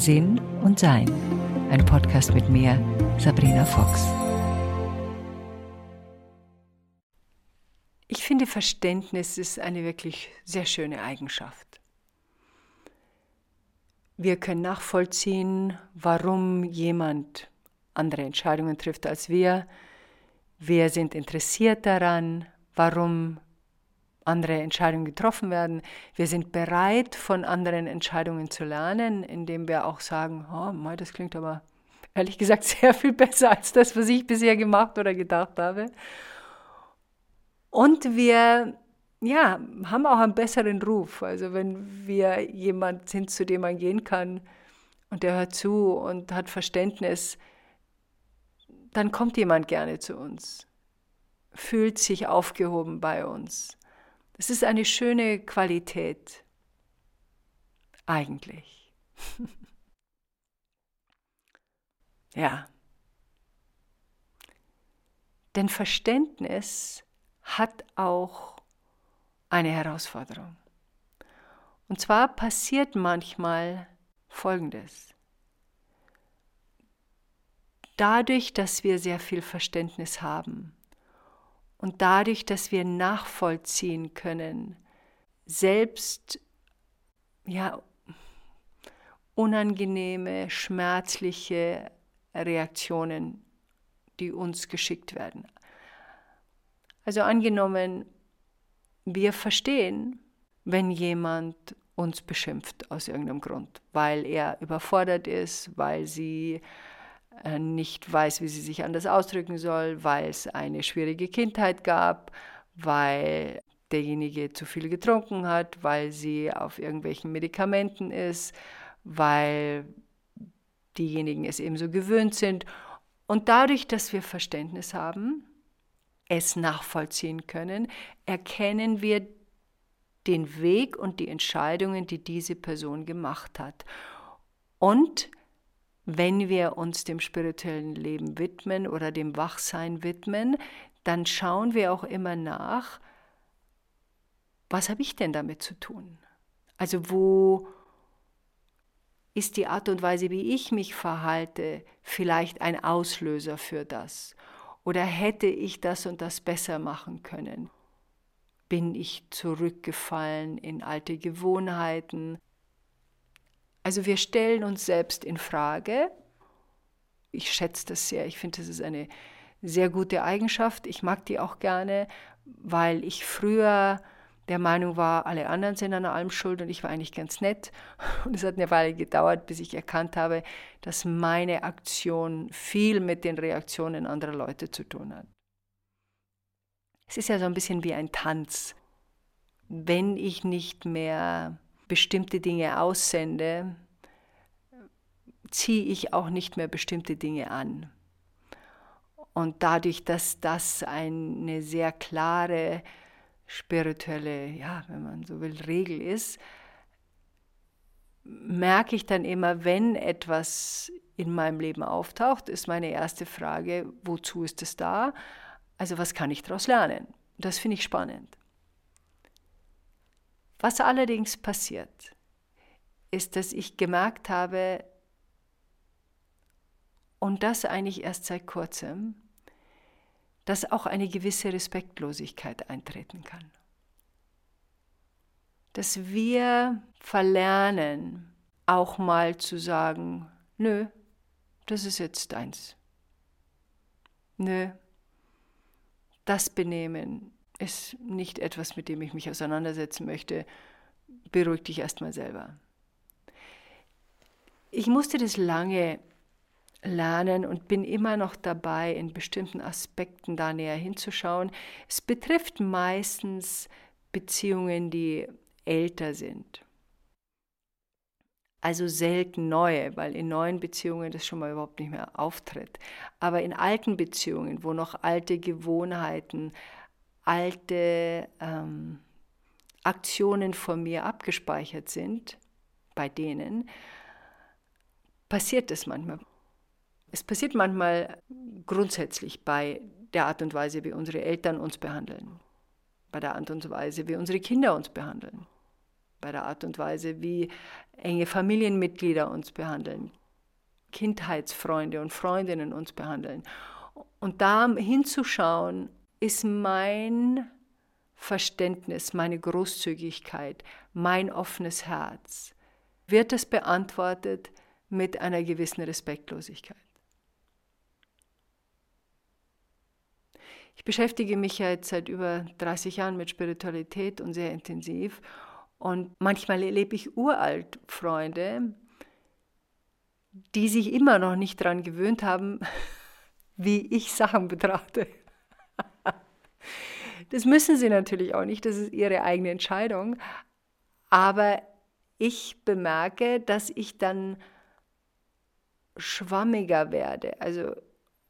Sinn und Sein. Ein Podcast mit mir, Sabrina Fox. Ich finde, Verständnis ist eine wirklich sehr schöne Eigenschaft. Wir können nachvollziehen, warum jemand andere Entscheidungen trifft als wir. Wir sind interessiert daran, warum andere Entscheidungen getroffen werden. Wir sind bereit, von anderen Entscheidungen zu lernen, indem wir auch sagen, oh, das klingt aber ehrlich gesagt sehr viel besser als das, was ich bisher gemacht oder gedacht habe. Und wir ja, haben auch einen besseren Ruf. Also wenn wir jemand sind, zu dem man gehen kann und der hört zu und hat Verständnis, dann kommt jemand gerne zu uns, fühlt sich aufgehoben bei uns. Es ist eine schöne Qualität. Eigentlich. ja. Denn Verständnis hat auch eine Herausforderung. Und zwar passiert manchmal Folgendes. Dadurch, dass wir sehr viel Verständnis haben, und dadurch, dass wir nachvollziehen können, selbst ja, unangenehme, schmerzliche Reaktionen, die uns geschickt werden. Also angenommen, wir verstehen, wenn jemand uns beschimpft aus irgendeinem Grund, weil er überfordert ist, weil sie nicht weiß, wie sie sich anders ausdrücken soll, weil es eine schwierige Kindheit gab, weil derjenige zu viel getrunken hat, weil sie auf irgendwelchen Medikamenten ist, weil diejenigen es ebenso gewöhnt sind. Und dadurch, dass wir Verständnis haben, es nachvollziehen können, erkennen wir den Weg und die Entscheidungen, die diese Person gemacht hat. Und wenn wir uns dem spirituellen Leben widmen oder dem Wachsein widmen, dann schauen wir auch immer nach, was habe ich denn damit zu tun? Also wo ist die Art und Weise, wie ich mich verhalte, vielleicht ein Auslöser für das? Oder hätte ich das und das besser machen können? Bin ich zurückgefallen in alte Gewohnheiten? Also wir stellen uns selbst in Frage. Ich schätze das sehr. Ich finde, das ist eine sehr gute Eigenschaft. Ich mag die auch gerne, weil ich früher der Meinung war, alle anderen sind an allem schuld und ich war eigentlich ganz nett. Und es hat eine Weile gedauert, bis ich erkannt habe, dass meine Aktion viel mit den Reaktionen anderer Leute zu tun hat. Es ist ja so ein bisschen wie ein Tanz. Wenn ich nicht mehr bestimmte Dinge aussende, ziehe ich auch nicht mehr bestimmte Dinge an. Und dadurch, dass das eine sehr klare spirituelle, ja, wenn man so will, Regel ist, merke ich dann immer, wenn etwas in meinem Leben auftaucht, ist meine erste Frage, wozu ist es da? Also was kann ich daraus lernen? Das finde ich spannend. Was allerdings passiert, ist, dass ich gemerkt habe, und das eigentlich erst seit kurzem, dass auch eine gewisse Respektlosigkeit eintreten kann. Dass wir verlernen, auch mal zu sagen, nö, das ist jetzt deins. Nö, das Benehmen ist nicht etwas, mit dem ich mich auseinandersetzen möchte. Beruhig dich erstmal selber. Ich musste das lange lernen und bin immer noch dabei, in bestimmten Aspekten da näher hinzuschauen. Es betrifft meistens Beziehungen, die älter sind. Also selten neue, weil in neuen Beziehungen das schon mal überhaupt nicht mehr auftritt. Aber in alten Beziehungen, wo noch alte Gewohnheiten, alte ähm, Aktionen von mir abgespeichert sind, bei denen, passiert es manchmal. Es passiert manchmal grundsätzlich bei der Art und Weise, wie unsere Eltern uns behandeln, bei der Art und Weise, wie unsere Kinder uns behandeln. bei der Art und Weise, wie enge Familienmitglieder uns behandeln, Kindheitsfreunde und Freundinnen uns behandeln. Und da hinzuschauen, ist mein Verständnis, meine Großzügigkeit, mein offenes Herz, wird es beantwortet mit einer gewissen Respektlosigkeit. Ich beschäftige mich ja jetzt seit über 30 Jahren mit Spiritualität und sehr intensiv. Und manchmal erlebe ich uralt Freunde, die sich immer noch nicht daran gewöhnt haben, wie ich Sachen betrachte. Das müssen sie natürlich auch nicht, das ist ihre eigene Entscheidung. Aber ich bemerke, dass ich dann schwammiger werde. Also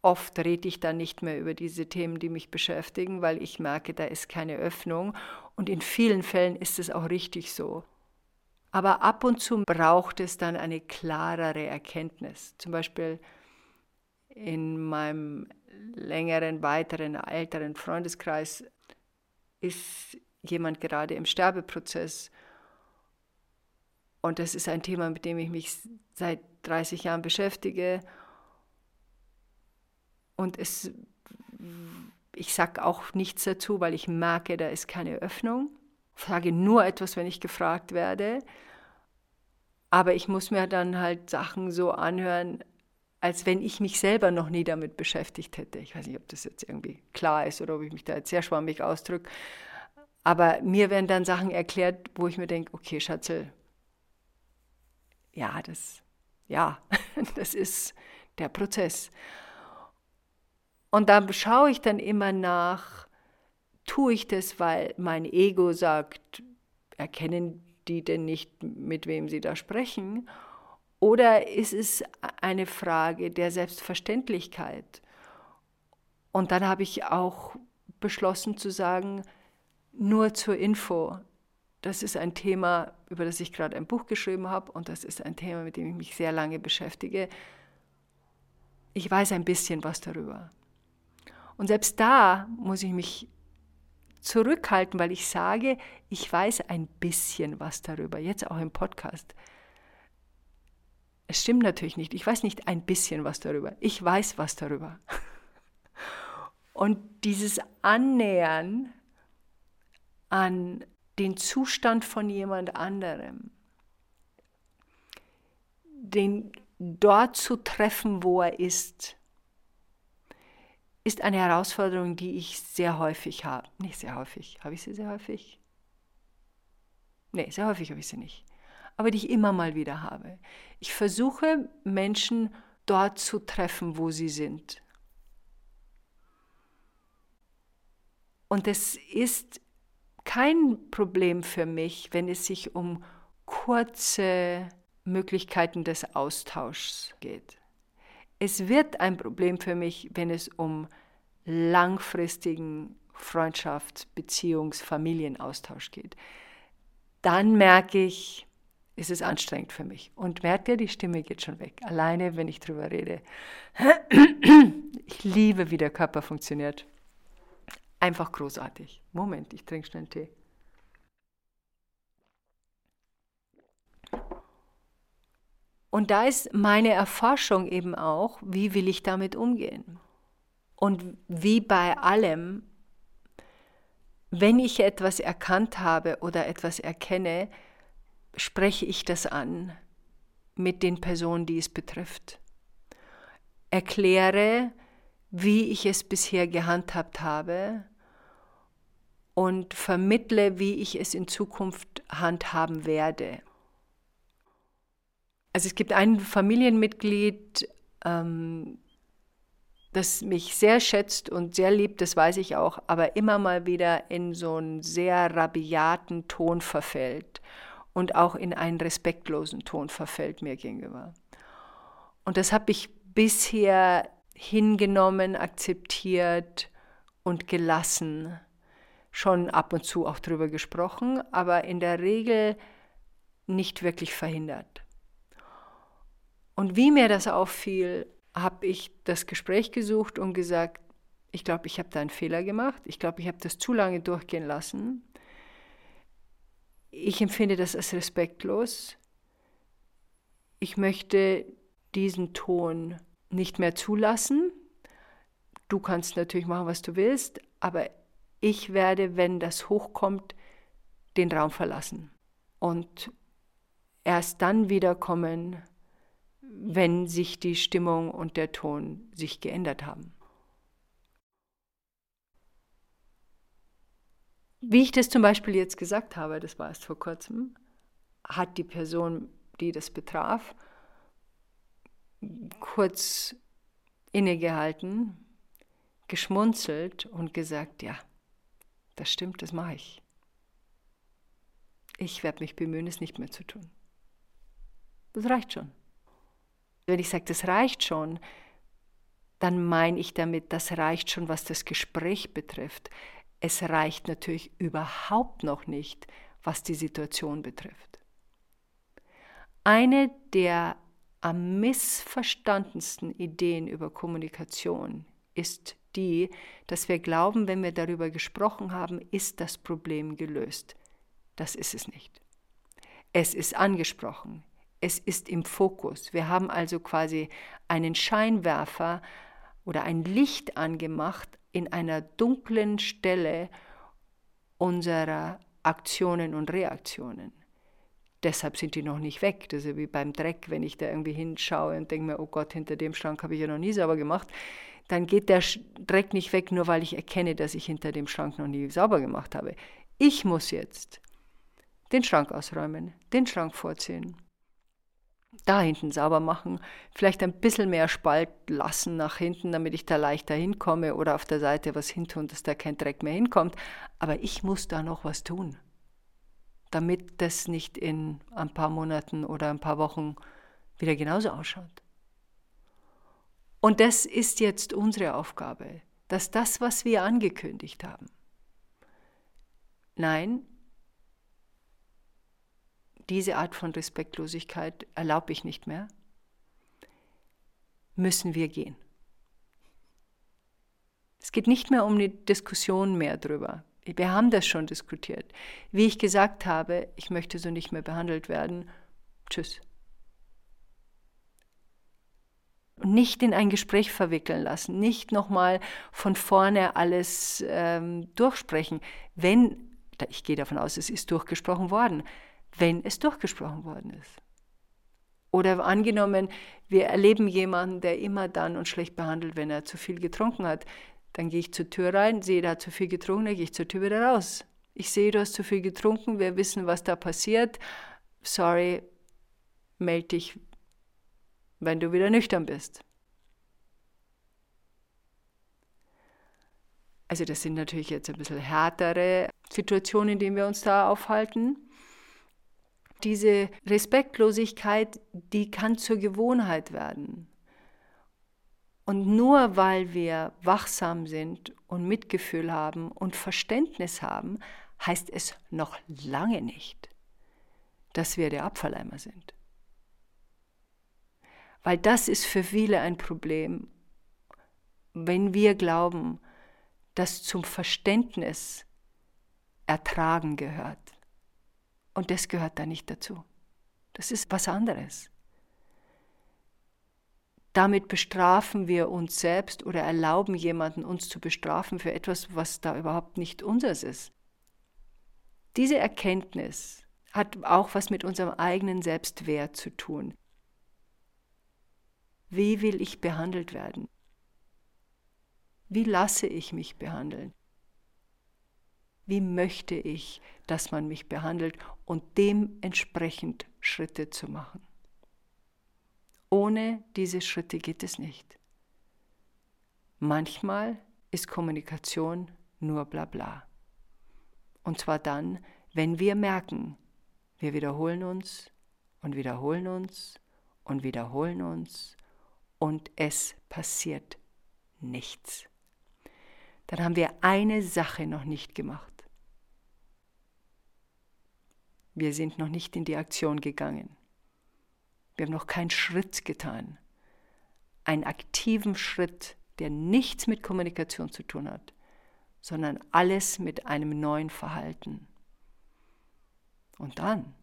oft rede ich dann nicht mehr über diese Themen, die mich beschäftigen, weil ich merke, da ist keine Öffnung. Und in vielen Fällen ist es auch richtig so. Aber ab und zu braucht es dann eine klarere Erkenntnis. Zum Beispiel in meinem längeren, weiteren, älteren Freundeskreis ist jemand gerade im Sterbeprozess. Und das ist ein Thema, mit dem ich mich seit 30 Jahren beschäftige. Und es, ich sage auch nichts dazu, weil ich merke, da ist keine Öffnung. Ich sage nur etwas, wenn ich gefragt werde. Aber ich muss mir dann halt Sachen so anhören, als wenn ich mich selber noch nie damit beschäftigt hätte. Ich weiß nicht, ob das jetzt irgendwie klar ist oder ob ich mich da jetzt sehr schwammig ausdrücke. Aber mir werden dann Sachen erklärt, wo ich mir denke, okay, Schatzel, ja, das, ja, das ist der Prozess. Und da schaue ich dann immer nach, tue ich das, weil mein Ego sagt, erkennen die denn nicht, mit wem sie da sprechen? Oder ist es eine Frage der Selbstverständlichkeit? Und dann habe ich auch beschlossen zu sagen, nur zur Info, das ist ein Thema, über das ich gerade ein Buch geschrieben habe und das ist ein Thema, mit dem ich mich sehr lange beschäftige. Ich weiß ein bisschen was darüber. Und selbst da muss ich mich zurückhalten, weil ich sage, ich weiß ein bisschen was darüber, jetzt auch im Podcast. Es stimmt natürlich nicht. Ich weiß nicht ein bisschen was darüber. Ich weiß was darüber. Und dieses Annähern an den Zustand von jemand anderem, den dort zu treffen, wo er ist, ist eine Herausforderung, die ich sehr häufig habe. Nicht sehr häufig. Habe ich sie sehr häufig? Nee, sehr häufig habe ich sie nicht aber die ich immer mal wieder habe. Ich versuche Menschen dort zu treffen, wo sie sind. Und es ist kein Problem für mich, wenn es sich um kurze Möglichkeiten des Austauschs geht. Es wird ein Problem für mich, wenn es um langfristigen Freundschafts-, Beziehungs-, Familienaustausch geht. Dann merke ich, ist es anstrengend für mich. Und merkt ihr, die Stimme geht schon weg. Alleine, wenn ich drüber rede. Ich liebe, wie der Körper funktioniert. Einfach großartig. Moment, ich trinke schnell einen Tee. Und da ist meine Erforschung eben auch, wie will ich damit umgehen? Und wie bei allem, wenn ich etwas erkannt habe oder etwas erkenne, spreche ich das an mit den Personen, die es betrifft. Erkläre, wie ich es bisher gehandhabt habe und vermittle, wie ich es in Zukunft handhaben werde. Also es gibt ein Familienmitglied, ähm, das mich sehr schätzt und sehr liebt, das weiß ich auch, aber immer mal wieder in so einen sehr rabiaten Ton verfällt und auch in einen respektlosen Ton verfällt mir gegenüber. Und das habe ich bisher hingenommen, akzeptiert und gelassen. Schon ab und zu auch drüber gesprochen, aber in der Regel nicht wirklich verhindert. Und wie mir das auffiel, habe ich das Gespräch gesucht und gesagt, ich glaube, ich habe da einen Fehler gemacht. Ich glaube, ich habe das zu lange durchgehen lassen ich empfinde das als respektlos. Ich möchte diesen Ton nicht mehr zulassen. Du kannst natürlich machen, was du willst, aber ich werde, wenn das hochkommt, den Raum verlassen und erst dann wiederkommen, wenn sich die Stimmung und der Ton sich geändert haben. Wie ich das zum Beispiel jetzt gesagt habe, das war erst vor kurzem, hat die Person, die das betraf, kurz innegehalten, geschmunzelt und gesagt, ja, das stimmt, das mache ich. Ich werde mich bemühen, es nicht mehr zu tun. Das reicht schon. Wenn ich sage, das reicht schon, dann meine ich damit, das reicht schon, was das Gespräch betrifft. Es reicht natürlich überhaupt noch nicht, was die Situation betrifft. Eine der am missverstandensten Ideen über Kommunikation ist die, dass wir glauben, wenn wir darüber gesprochen haben, ist das Problem gelöst. Das ist es nicht. Es ist angesprochen. Es ist im Fokus. Wir haben also quasi einen Scheinwerfer oder ein Licht angemacht in einer dunklen Stelle unserer Aktionen und Reaktionen. Deshalb sind die noch nicht weg. Das ist wie beim Dreck, wenn ich da irgendwie hinschaue und denke mir, oh Gott, hinter dem Schrank habe ich ja noch nie sauber gemacht. Dann geht der Dreck nicht weg, nur weil ich erkenne, dass ich hinter dem Schrank noch nie sauber gemacht habe. Ich muss jetzt den Schrank ausräumen, den Schrank vorziehen, da hinten sauber machen, vielleicht ein bisschen mehr Spalt lassen nach hinten, damit ich da leichter hinkomme oder auf der Seite was hintun, dass da kein Dreck mehr hinkommt. Aber ich muss da noch was tun damit das nicht in ein paar Monaten oder ein paar Wochen wieder genauso ausschaut. Und das ist jetzt unsere Aufgabe, dass das, was wir angekündigt haben, nein, diese Art von Respektlosigkeit erlaube ich nicht mehr, müssen wir gehen. Es geht nicht mehr um eine Diskussion mehr drüber. Wir haben das schon diskutiert. Wie ich gesagt habe, ich möchte so nicht mehr behandelt werden. Tschüss. Und nicht in ein Gespräch verwickeln lassen, nicht nochmal von vorne alles ähm, durchsprechen. Wenn, ich gehe davon aus, es ist durchgesprochen worden, wenn es durchgesprochen worden ist. Oder angenommen, wir erleben jemanden, der immer dann und schlecht behandelt, wenn er zu viel getrunken hat. Dann gehe ich zur Tür rein, sehe, der hat zu viel getrunken, dann gehe ich zur Tür wieder raus. Ich sehe, du hast zu viel getrunken, wir wissen, was da passiert. Sorry, melde dich, wenn du wieder nüchtern bist. Also das sind natürlich jetzt ein bisschen härtere Situationen, in denen wir uns da aufhalten. Diese Respektlosigkeit, die kann zur Gewohnheit werden. Und nur weil wir wachsam sind und Mitgefühl haben und Verständnis haben, heißt es noch lange nicht, dass wir der Abfalleimer sind. Weil das ist für viele ein Problem, wenn wir glauben, dass zum Verständnis Ertragen gehört. Und das gehört da nicht dazu. Das ist was anderes. Damit bestrafen wir uns selbst oder erlauben jemanden, uns zu bestrafen für etwas, was da überhaupt nicht unseres ist. Diese Erkenntnis hat auch was mit unserem eigenen Selbstwert zu tun. Wie will ich behandelt werden? Wie lasse ich mich behandeln? Wie möchte ich, dass man mich behandelt und dementsprechend Schritte zu machen? Ohne diese Schritte geht es nicht. Manchmal ist Kommunikation nur Blabla. Und zwar dann, wenn wir merken, wir wiederholen uns und wiederholen uns und wiederholen uns und es passiert nichts. Dann haben wir eine Sache noch nicht gemacht. Wir sind noch nicht in die Aktion gegangen. Wir haben noch keinen Schritt getan. Einen aktiven Schritt, der nichts mit Kommunikation zu tun hat, sondern alles mit einem neuen Verhalten. Und dann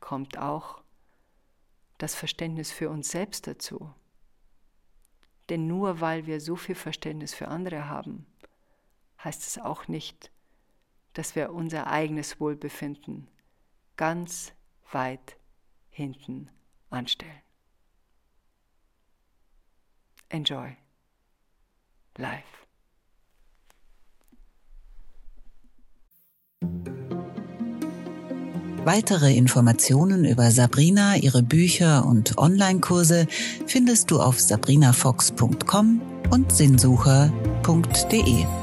kommt auch das Verständnis für uns selbst dazu. Denn nur weil wir so viel Verständnis für andere haben, heißt es auch nicht, dass wir unser eigenes Wohlbefinden ganz weit hinten anstellen. Enjoy life. Weitere Informationen über Sabrina, ihre Bücher und Online-Kurse findest du auf sabrinafox.com und sinnsucher.de.